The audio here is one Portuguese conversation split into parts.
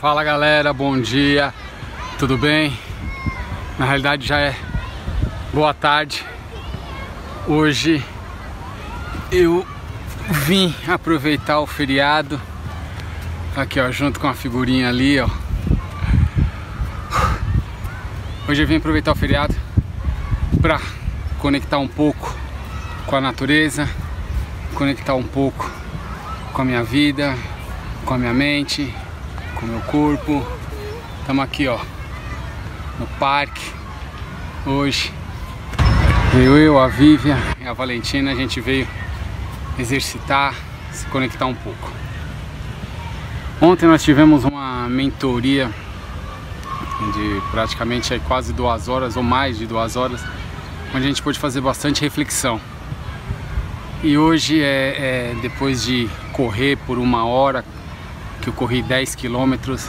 Fala galera, bom dia, tudo bem? Na realidade já é boa tarde. Hoje eu vim aproveitar o feriado aqui ó, junto com a figurinha ali ó. Hoje eu vim aproveitar o feriado para conectar um pouco com a natureza, conectar um pouco com a minha vida, com a minha mente, com meu corpo. Estamos aqui, ó, no parque hoje. Eu, eu, a Vívia e a Valentina, a gente veio exercitar, se conectar um pouco. Ontem nós tivemos uma mentoria de praticamente aí quase duas horas ou mais de duas horas, onde a gente pôde fazer bastante reflexão. E hoje é, é depois de correr por uma hora, que eu corri 10 quilômetros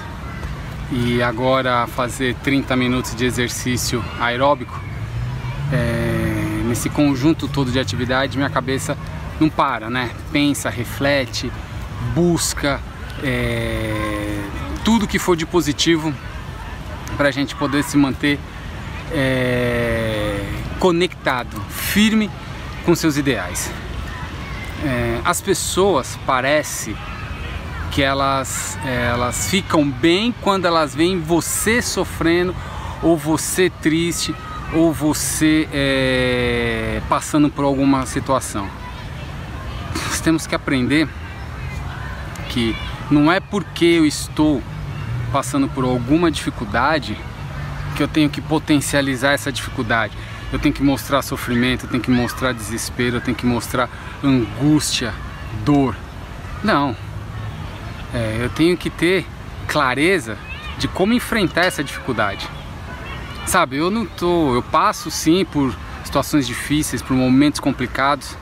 e agora fazer 30 minutos de exercício aeróbico, é, nesse conjunto todo de atividade, minha cabeça não para, né? Pensa, reflete, busca é, tudo que for de positivo para a gente poder se manter é, conectado, firme com seus ideais. É, as pessoas parece que elas, elas ficam bem quando elas veem você sofrendo, ou você triste, ou você é, passando por alguma situação. Nós temos que aprender que não é porque eu estou passando por alguma dificuldade que eu tenho que potencializar essa dificuldade. Eu tenho que mostrar sofrimento, eu tenho que mostrar desespero, eu tenho que mostrar angústia, dor. Não, é, eu tenho que ter clareza de como enfrentar essa dificuldade. Sabe, eu não tô, eu passo sim por situações difíceis, por momentos complicados,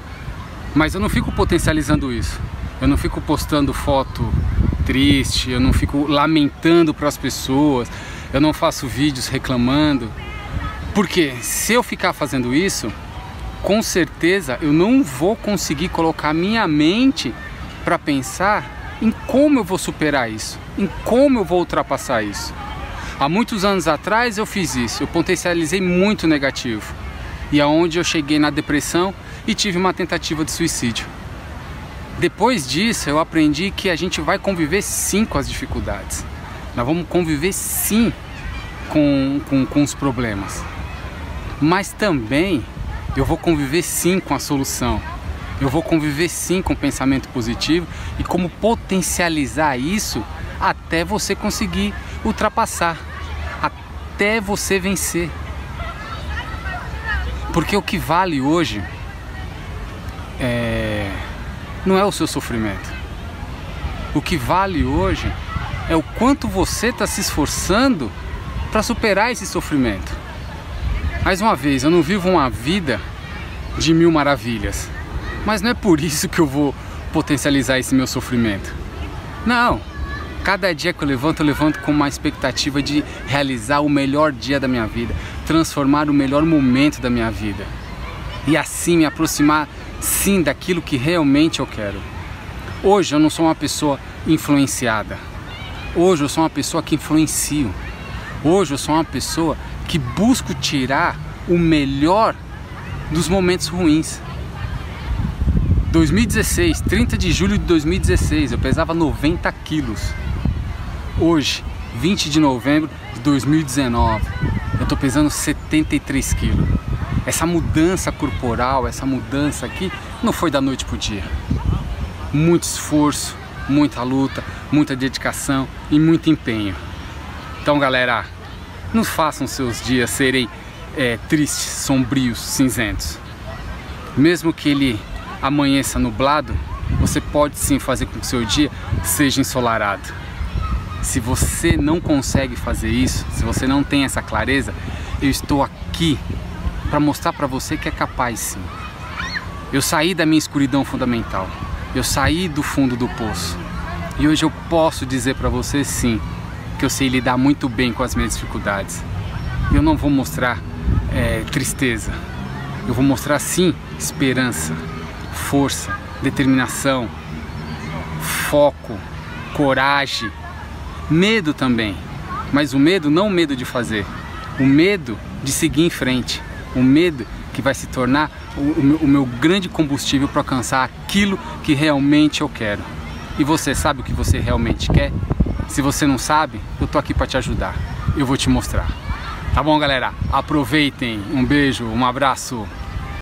mas eu não fico potencializando isso. Eu não fico postando foto triste, eu não fico lamentando para as pessoas, eu não faço vídeos reclamando. Porque se eu ficar fazendo isso, com certeza eu não vou conseguir colocar minha mente para pensar em como eu vou superar isso, em como eu vou ultrapassar isso. Há muitos anos atrás eu fiz isso, eu potencializei muito negativo. E aonde eu cheguei na depressão e tive uma tentativa de suicídio. Depois disso, eu aprendi que a gente vai conviver sim com as dificuldades. Nós vamos conviver sim com, com, com os problemas. Mas também eu vou conviver sim com a solução eu vou conviver sim com pensamento positivo e como potencializar isso até você conseguir ultrapassar, até você vencer. Porque o que vale hoje é... não é o seu sofrimento. O que vale hoje é o quanto você está se esforçando para superar esse sofrimento. Mais uma vez, eu não vivo uma vida de mil maravilhas. Mas não é por isso que eu vou potencializar esse meu sofrimento. Não. Cada dia que eu levanto, eu levanto com uma expectativa de realizar o melhor dia da minha vida, transformar o melhor momento da minha vida. E assim me aproximar, sim, daquilo que realmente eu quero. Hoje eu não sou uma pessoa influenciada. Hoje eu sou uma pessoa que influencio. Hoje eu sou uma pessoa que busco tirar o melhor dos momentos ruins. 2016, 30 de julho de 2016, eu pesava 90 quilos. Hoje, 20 de novembro de 2019, eu tô pesando 73 quilos. Essa mudança corporal, essa mudança aqui, não foi da noite pro dia. Muito esforço, muita luta, muita dedicação e muito empenho. Então, galera, não façam seus dias serem é, tristes, sombrios, cinzentos. Mesmo que ele amanheça nublado, você pode sim fazer com que seu dia seja ensolarado. Se você não consegue fazer isso, se você não tem essa clareza, eu estou aqui para mostrar para você que é capaz sim. Eu saí da minha escuridão fundamental. Eu saí do fundo do poço. E hoje eu posso dizer para você sim que eu sei lidar muito bem com as minhas dificuldades. Eu não vou mostrar é, tristeza. Eu vou mostrar sim esperança força, determinação, foco, coragem, Medo também, mas o medo não o medo de fazer, o medo de seguir em frente, o medo que vai se tornar o, o, meu, o meu grande combustível para alcançar aquilo que realmente eu quero. E você sabe o que você realmente quer? Se você não sabe, eu tô aqui para te ajudar. Eu vou te mostrar. Tá bom, galera? Aproveitem. Um beijo, um abraço.